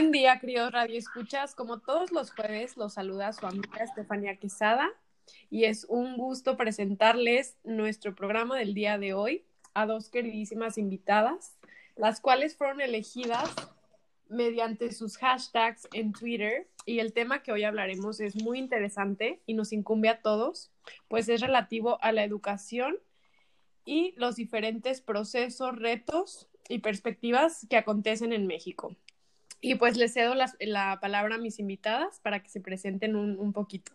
Buen día, queridos Radio Escuchas. Como todos los jueves, los saluda su amiga Estefanía Quesada y es un gusto presentarles nuestro programa del día de hoy a dos queridísimas invitadas, las cuales fueron elegidas mediante sus hashtags en Twitter y el tema que hoy hablaremos es muy interesante y nos incumbe a todos, pues es relativo a la educación y los diferentes procesos, retos y perspectivas que acontecen en México. Y pues les cedo la, palabra a mis invitadas para que se presenten un, un poquito.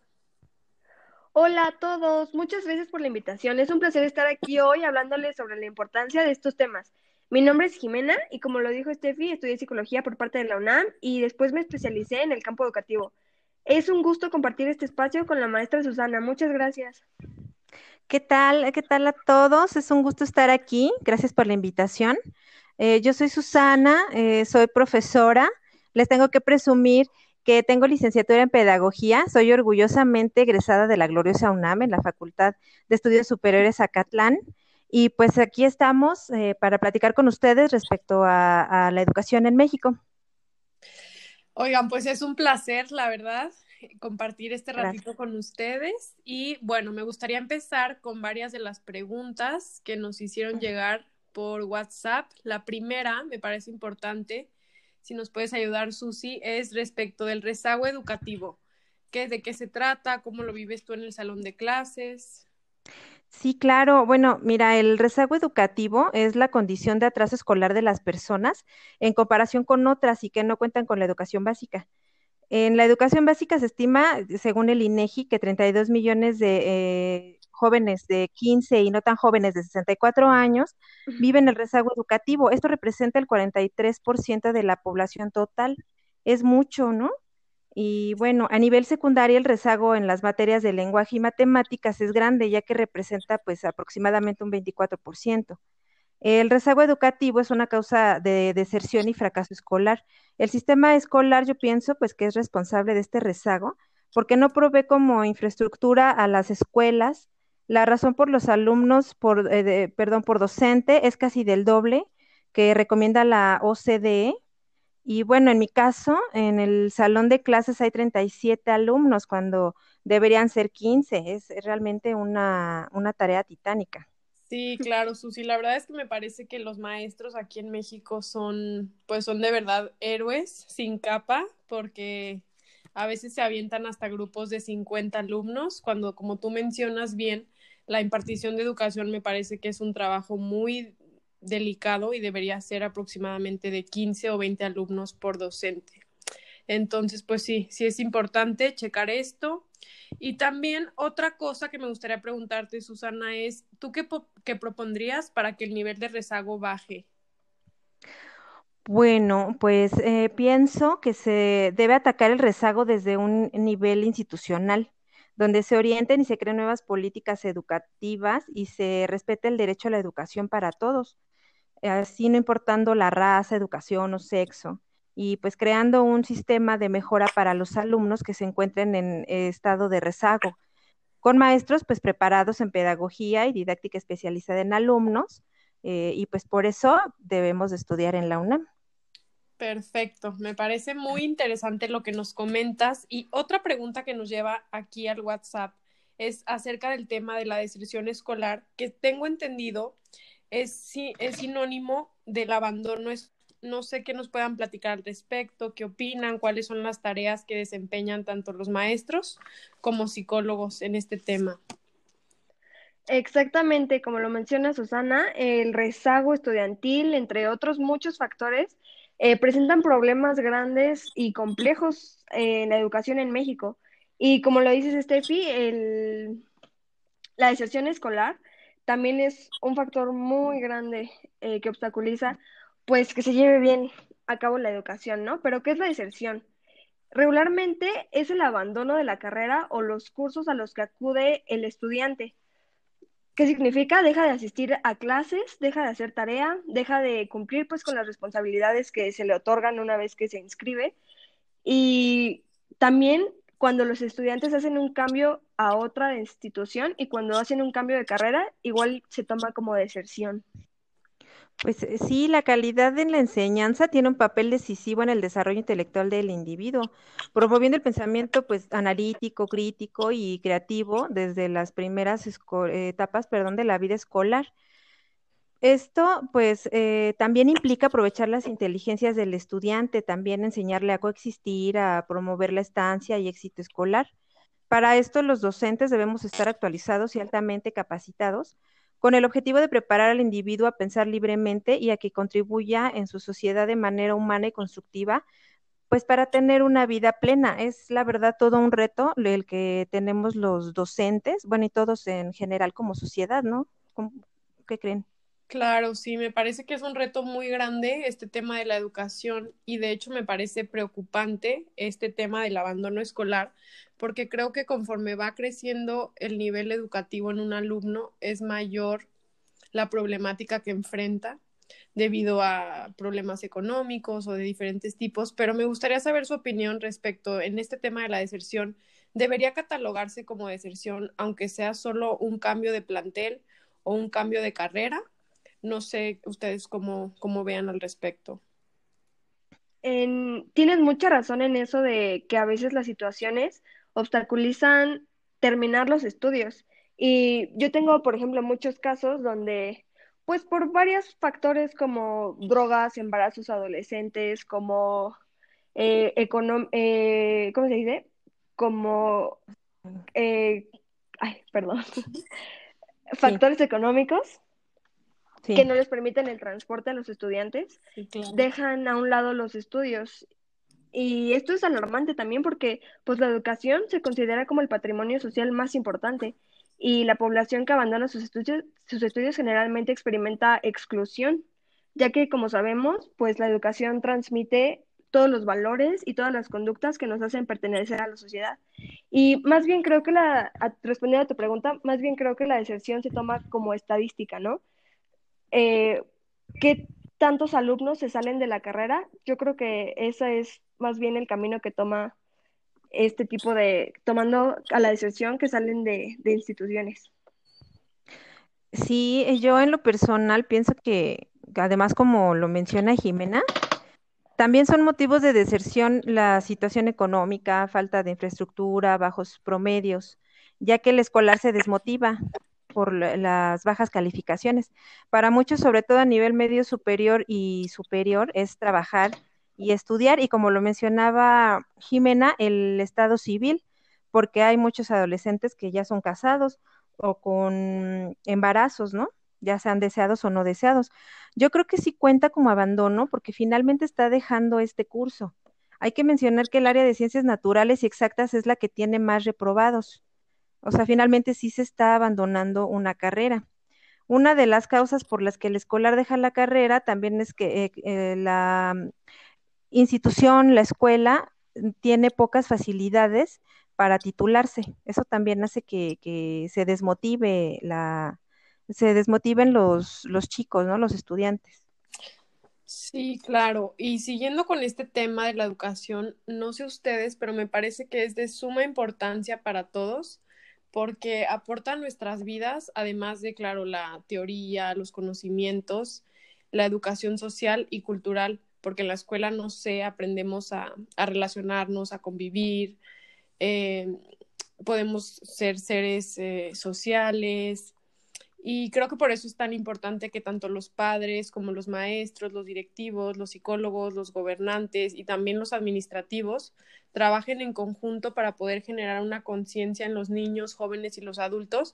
Hola a todos, muchas gracias por la invitación. Es un placer estar aquí hoy hablándoles sobre la importancia de estos temas. Mi nombre es Jimena y como lo dijo Steffi, estudié psicología por parte de la UNAM y después me especialicé en el campo educativo. Es un gusto compartir este espacio con la maestra Susana. Muchas gracias. ¿Qué tal? ¿Qué tal a todos? Es un gusto estar aquí. Gracias por la invitación. Eh, yo soy Susana, eh, soy profesora. Les tengo que presumir que tengo licenciatura en pedagogía. Soy orgullosamente egresada de la gloriosa UNAM en la Facultad de Estudios Superiores Acatlán. Y pues aquí estamos eh, para platicar con ustedes respecto a, la educación en México. Oigan, pues es un placer, la verdad, compartir este ratito con ustedes. Y bueno, me gustaría empezar con varias de las preguntas que nos hicieron llegar por WhatsApp. La primera, me parece importante, si nos puedes ayudar, Susi, es respecto del rezago educativo. ¿Qué, ¿De qué se trata? ¿Cómo lo vives tú en el salón de clases? Sí, claro. Bueno, mira, el rezago educativo es la condición de atraso escolar de las personas en comparación con otras y que no cuentan con la educación básica. En la educación básica se estima, según el INEGI, que 32 millones de eh, jóvenes de 15 y no tan jóvenes de 64 años viven el rezago educativo. Esto representa el 43% de la población total. Es mucho, ¿no? Y bueno, a nivel secundario el rezago en las materias de lenguaje y matemáticas es grande, ya que representa pues aproximadamente un 24%. El rezago educativo es una causa de deserción y fracaso escolar. El sistema escolar, yo pienso, pues que es responsable de este rezago, porque no provee como infraestructura a las escuelas. La razón por los alumnos, por, eh, perdón, por docente es casi del doble que recomienda la OCDE y bueno, en mi caso, en el salón de clases hay 37 alumnos cuando deberían ser 15. Es realmente una, una tarea titánica. Sí, claro, Susi. La verdad es que me parece que los maestros aquí en México son, pues son de verdad héroes sin capa, porque a veces se avientan hasta grupos de 50 alumnos, cuando, como tú mencionas bien, la impartición de educación me parece que es un trabajo muy delicado y debería ser aproximadamente de 15 o 20 alumnos por docente. Entonces, pues sí, sí es importante checar esto. Y también otra cosa que me gustaría preguntarte, Susana, es, ¿tú qué, qué propondrías para que el nivel de rezago baje? Bueno, pues eh, pienso que se debe atacar el rezago desde un nivel institucional, donde se orienten y se creen nuevas políticas educativas y se respete el derecho a la educación para todos así no importando la raza, educación o sexo, y pues creando un sistema de mejora para los alumnos que se encuentren en estado de rezago, con maestros pues preparados en pedagogía y didáctica especializada en alumnos, eh, y pues por eso debemos estudiar en la UNAM. Perfecto, me parece muy interesante lo que nos comentas. Y otra pregunta que nos lleva aquí al WhatsApp es acerca del tema de la deserción escolar, que tengo entendido es, es sinónimo del abandono. no sé qué nos puedan platicar al respecto, qué opinan, cuáles son las tareas que desempeñan tanto los maestros como psicólogos en este tema. Exactamente, como lo menciona Susana, el rezago estudiantil, entre otros muchos factores, eh, presentan problemas grandes y complejos en la educación en México. Y como lo dices, Steffi, el, la deserción escolar también es un factor muy grande eh, que obstaculiza pues que se lleve bien a cabo la educación, ¿no? Pero ¿qué es la deserción? Regularmente es el abandono de la carrera o los cursos a los que acude el estudiante. ¿Qué significa? Deja de asistir a clases, deja de hacer tarea, deja de cumplir pues con las responsabilidades que se le otorgan una vez que se inscribe. Y también cuando los estudiantes hacen un cambio a otra institución y cuando hacen un cambio de carrera, igual se toma como deserción. Pues eh, sí, la calidad en la enseñanza tiene un papel decisivo en el desarrollo intelectual del individuo, promoviendo el pensamiento pues analítico, crítico y creativo desde las primeras etapas, perdón, de la vida escolar. Esto, pues, eh, también implica aprovechar las inteligencias del estudiante, también enseñarle a coexistir, a promover la estancia y éxito escolar. Para esto, los docentes debemos estar actualizados y altamente capacitados con el objetivo de preparar al individuo a pensar libremente y a que contribuya en su sociedad de manera humana y constructiva, pues para tener una vida plena. Es la verdad todo un reto el que tenemos los docentes, bueno, y todos en general como sociedad, ¿no? ¿Qué creen? Claro, sí, me parece que es un reto muy grande este tema de la educación y de hecho me parece preocupante este tema del abandono escolar porque creo que conforme va creciendo el nivel educativo en un alumno es mayor la problemática que enfrenta debido a problemas económicos o de diferentes tipos, pero me gustaría saber su opinión respecto en este tema de la deserción. ¿Debería catalogarse como deserción aunque sea solo un cambio de plantel o un cambio de carrera? No sé ustedes cómo, cómo vean al respecto. tienes mucha razón en eso de que a veces las situaciones obstaculizan terminar los estudios. Y yo tengo, por ejemplo, muchos casos donde, pues por varios factores como drogas, embarazos adolescentes, como eh, eh ¿cómo se dice? Como, eh, ay, perdón, factores económicos, que no les permiten el transporte a los estudiantes, dejan a un lado los estudios. Y esto es alarmante también porque pues la educación se considera como el patrimonio social más importante y la población que abandona sus estudios, sus estudios generalmente experimenta exclusión, ya que como sabemos, pues la educación transmite todos los valores y todas las conductas que nos hacen pertenecer a la sociedad. Y más bien creo que la, respondiendo a tu pregunta, más bien creo que la deserción se toma como estadística, ¿no? Eh, qué tantos alumnos se salen de la carrera, yo creo que ese es más bien el camino que toma este tipo de, tomando a la deserción que salen de, de instituciones. Sí, yo en lo personal pienso que, además como lo menciona Jimena, también son motivos de deserción la situación económica, falta de infraestructura, bajos promedios, ya que el escolar se desmotiva por las bajas calificaciones. Para muchos, sobre todo a nivel medio superior y superior, es trabajar y estudiar y como lo mencionaba Jimena, el estado civil, porque hay muchos adolescentes que ya son casados o con embarazos, ¿no? Ya sean deseados o no deseados. Yo creo que sí cuenta como abandono porque finalmente está dejando este curso. Hay que mencionar que el área de ciencias naturales y exactas es la que tiene más reprobados. O sea, finalmente sí se está abandonando una carrera. Una de las causas por las que el escolar deja la carrera también es que eh, eh, la mm, institución, la escuela, mm, tiene pocas facilidades para titularse. Eso también hace que, se desmotive la, se desmotiven los, los chicos, ¿no? Los estudiantes. Sí, claro. Y siguiendo con este tema de la educación, no sé ustedes, pero me parece que es de suma importancia para todos porque aporta nuestras vidas, además de, claro, la teoría, los conocimientos, la educación social y cultural, porque en la escuela, no sé, aprendemos a, relacionarnos, a convivir, eh, podemos ser seres eh, sociales, y creo que por eso es tan importante que tanto los padres como los maestros, los directivos, los psicólogos, los gobernantes y también los administrativos trabajen en conjunto para poder generar una conciencia en los niños, jóvenes y los adultos,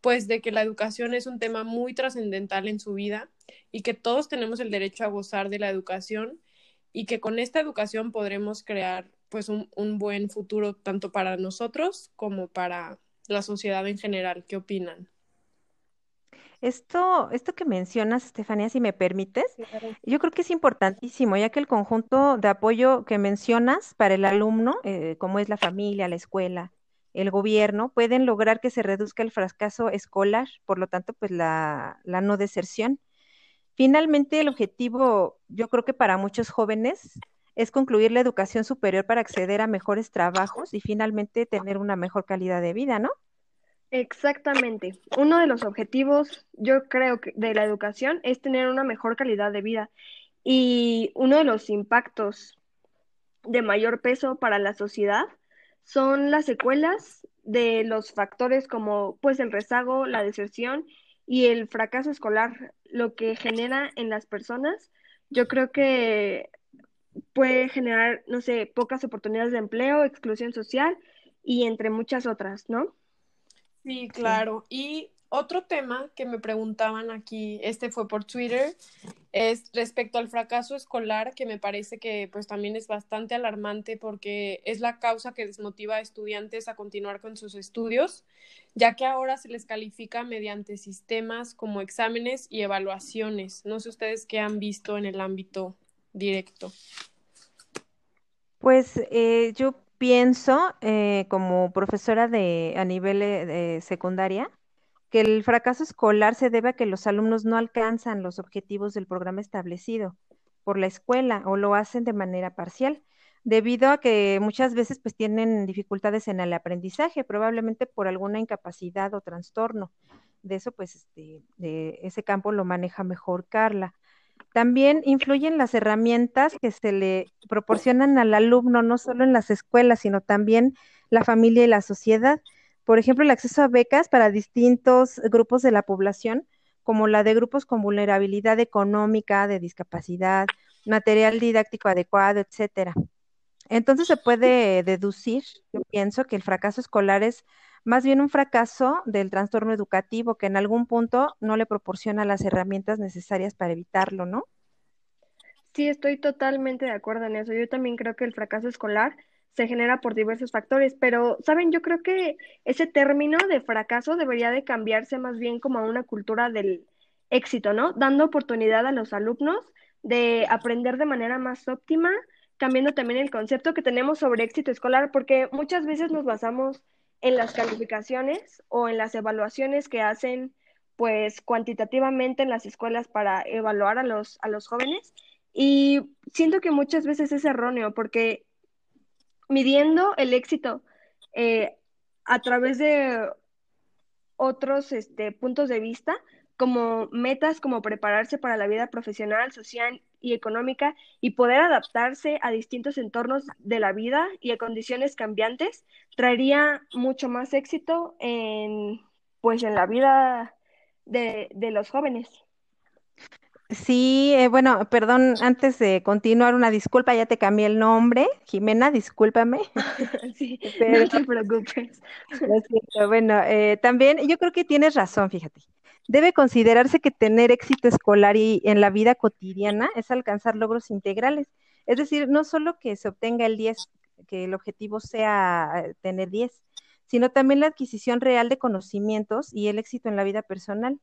pues de que la educación es un tema muy trascendental en su vida y que todos tenemos el derecho a gozar de la educación y que con esta educación podremos crear pues un, un buen futuro tanto para nosotros como para la sociedad en general. ¿Qué opinan? Esto, esto que mencionas, Estefanía, si me permites, yo creo que es importantísimo, ya que el conjunto de apoyo que mencionas para el alumno, eh, como es la familia, la escuela, el gobierno, pueden lograr que se reduzca el fracaso escolar, por lo tanto, pues la, la no deserción. Finalmente, el objetivo, yo creo que para muchos jóvenes, es concluir la educación superior para acceder a mejores trabajos y finalmente tener una mejor calidad de vida, ¿no? Exactamente. Uno de los objetivos, yo creo que de la educación es tener una mejor calidad de vida y uno de los impactos de mayor peso para la sociedad son las secuelas de los factores como pues el rezago, la deserción y el fracaso escolar, lo que genera en las personas. Yo creo que puede generar, no sé, pocas oportunidades de empleo, exclusión social y entre muchas otras, ¿no? Sí, claro. Y otro tema que me preguntaban aquí, este fue por Twitter, es respecto al fracaso escolar, que me parece que pues también es bastante alarmante porque es la causa que desmotiva a estudiantes a continuar con sus estudios, ya que ahora se les califica mediante sistemas como exámenes y evaluaciones. No sé ustedes qué han visto en el ámbito directo. Pues eh, yo pienso, eh, como profesora de a nivel eh, secundaria, que el fracaso escolar se debe a que los alumnos no alcanzan los objetivos del programa establecido por la escuela o lo hacen de manera parcial, debido a que muchas veces pues tienen dificultades en el aprendizaje, probablemente por alguna incapacidad o trastorno. De eso pues este, de ese campo lo maneja mejor Carla. También influyen las herramientas que se le proporcionan al alumno, no solo en las escuelas, sino también la familia y la sociedad. Por ejemplo, el acceso a becas para distintos grupos de la población, como la de grupos con vulnerabilidad económica, de discapacidad, material didáctico adecuado, etcétera. Entonces se puede deducir, yo pienso, que el fracaso escolar es más bien un fracaso del trastorno educativo que en algún punto no le proporciona las herramientas necesarias para evitarlo, ¿no? Sí, estoy totalmente de acuerdo en eso. Yo también creo que el fracaso escolar se genera por diversos factores, pero, ¿saben? Yo creo que ese término de fracaso debería de cambiarse más bien como a una cultura del éxito, ¿no? Dando oportunidad a los alumnos de aprender de manera más óptima, cambiando también el concepto que tenemos sobre éxito escolar, porque muchas veces nos basamos en las calificaciones o en las evaluaciones que hacen pues cuantitativamente en las escuelas para evaluar a los, a los jóvenes. Y siento que muchas veces es erróneo porque midiendo el éxito eh, a través de otros este, puntos de vista, como metas como prepararse para la vida profesional, social y económica y poder adaptarse a distintos entornos de la vida y a condiciones cambiantes, traería mucho más éxito en pues en la vida de, de los jóvenes. Sí, eh, bueno, perdón, antes de continuar, una disculpa, ya te cambié el nombre. Jimena, discúlpame. sí, no te preocupes. Bueno, eh, también yo creo que tienes razón, fíjate. Debe considerarse que tener éxito escolar y en la vida cotidiana es alcanzar logros integrales. Es decir, no solo que se obtenga el 10, que el objetivo sea eh, tener 10, sino también la adquisición real de conocimientos y el éxito en la vida personal.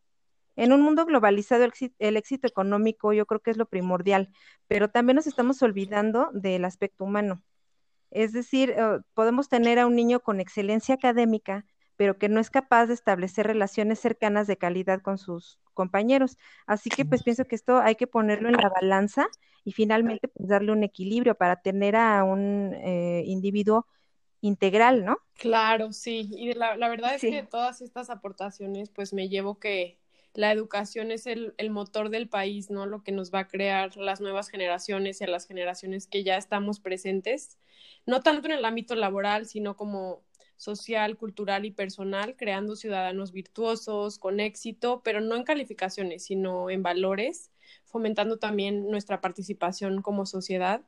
En un mundo globalizado, el, éxito económico yo creo que es lo primordial, pero también nos estamos olvidando del aspecto humano. Es decir, eh, podemos tener a un niño con excelencia académica, pero que no es capaz de establecer relaciones cercanas de calidad con sus compañeros. Así que pues pienso que esto hay que ponerlo en la balanza y finalmente pues, darle un equilibrio para tener a un eh, individuo integral, ¿no? Claro, sí. Y la, verdad es que todas estas aportaciones pues me llevo que la educación es el, el, motor del país, ¿no? Lo que nos va a crear las nuevas generaciones y a las generaciones que ya estamos presentes, no tanto en el ámbito laboral, sino como social, cultural y personal, creando ciudadanos virtuosos, con éxito, pero no en calificaciones, sino en valores, fomentando también nuestra participación como sociedad.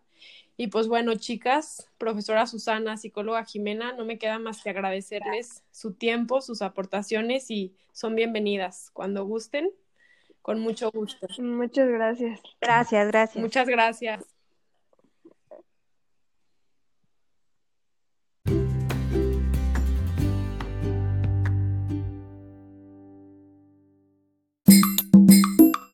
Y pues bueno, chicas, profesora Susana, psicóloga Jimena, no me queda más que agradecerles su tiempo, sus aportaciones y son bienvenidas cuando gusten, con mucho gusto. Muchas gracias. Gracias, gracias. Muchas gracias.